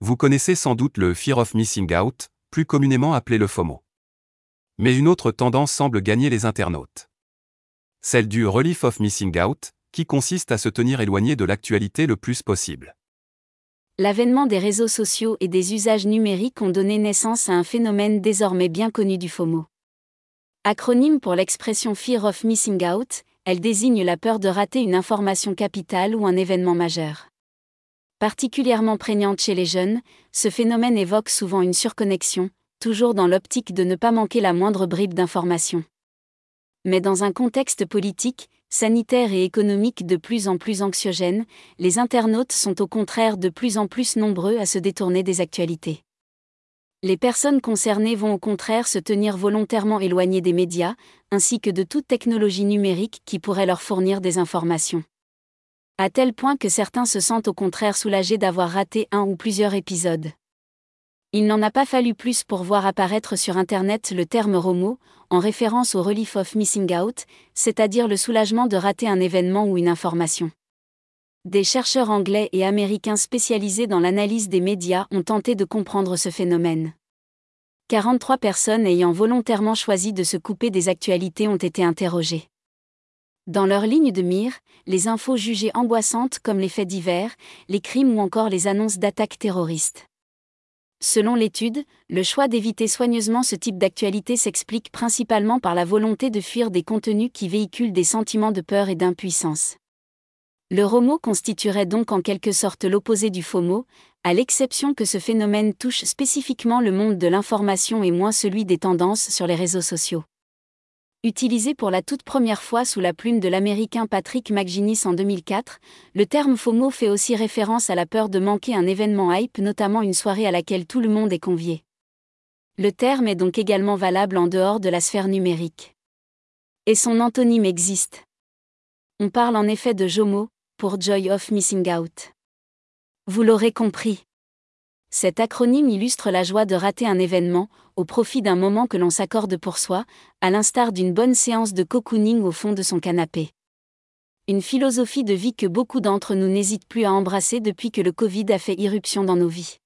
Vous connaissez sans doute le Fear of Missing Out, plus communément appelé le FOMO. Mais une autre tendance semble gagner les internautes. Celle du Relief of Missing Out, qui consiste à se tenir éloigné de l'actualité le plus possible. L'avènement des réseaux sociaux et des usages numériques ont donné naissance à un phénomène désormais bien connu du FOMO. Acronyme pour l'expression Fear of Missing Out, elle désigne la peur de rater une information capitale ou un événement majeur. Particulièrement prégnante chez les jeunes, ce phénomène évoque souvent une surconnexion, toujours dans l'optique de ne pas manquer la moindre bribe d'information. Mais dans un contexte politique, sanitaire et économique de plus en plus anxiogène, les internautes sont au contraire de plus en plus nombreux à se détourner des actualités. Les personnes concernées vont au contraire se tenir volontairement éloignées des médias, ainsi que de toute technologie numérique qui pourrait leur fournir des informations à tel point que certains se sentent au contraire soulagés d'avoir raté un ou plusieurs épisodes. Il n'en a pas fallu plus pour voir apparaître sur Internet le terme ROMO, en référence au Relief of Missing Out, c'est-à-dire le soulagement de rater un événement ou une information. Des chercheurs anglais et américains spécialisés dans l'analyse des médias ont tenté de comprendre ce phénomène. 43 personnes ayant volontairement choisi de se couper des actualités ont été interrogées. Dans leur ligne de mire, les infos jugées angoissantes comme les faits divers, les crimes ou encore les annonces d'attaques terroristes. Selon l'étude, le choix d'éviter soigneusement ce type d'actualité s'explique principalement par la volonté de fuir des contenus qui véhiculent des sentiments de peur et d'impuissance. Le ROMO constituerait donc en quelque sorte l'opposé du FOMO, à l'exception que ce phénomène touche spécifiquement le monde de l'information et moins celui des tendances sur les réseaux sociaux. Utilisé pour la toute première fois sous la plume de l'américain Patrick McGuinness en 2004, le terme FOMO fait aussi référence à la peur de manquer un événement hype, notamment une soirée à laquelle tout le monde est convié. Le terme est donc également valable en dehors de la sphère numérique. Et son antonyme existe. On parle en effet de JOMO, pour Joy of Missing Out. Vous l'aurez compris. Cet acronyme illustre la joie de rater un événement, au profit d'un moment que l'on s'accorde pour soi, à l'instar d'une bonne séance de cocooning au fond de son canapé. Une philosophie de vie que beaucoup d'entre nous n'hésitent plus à embrasser depuis que le Covid a fait irruption dans nos vies.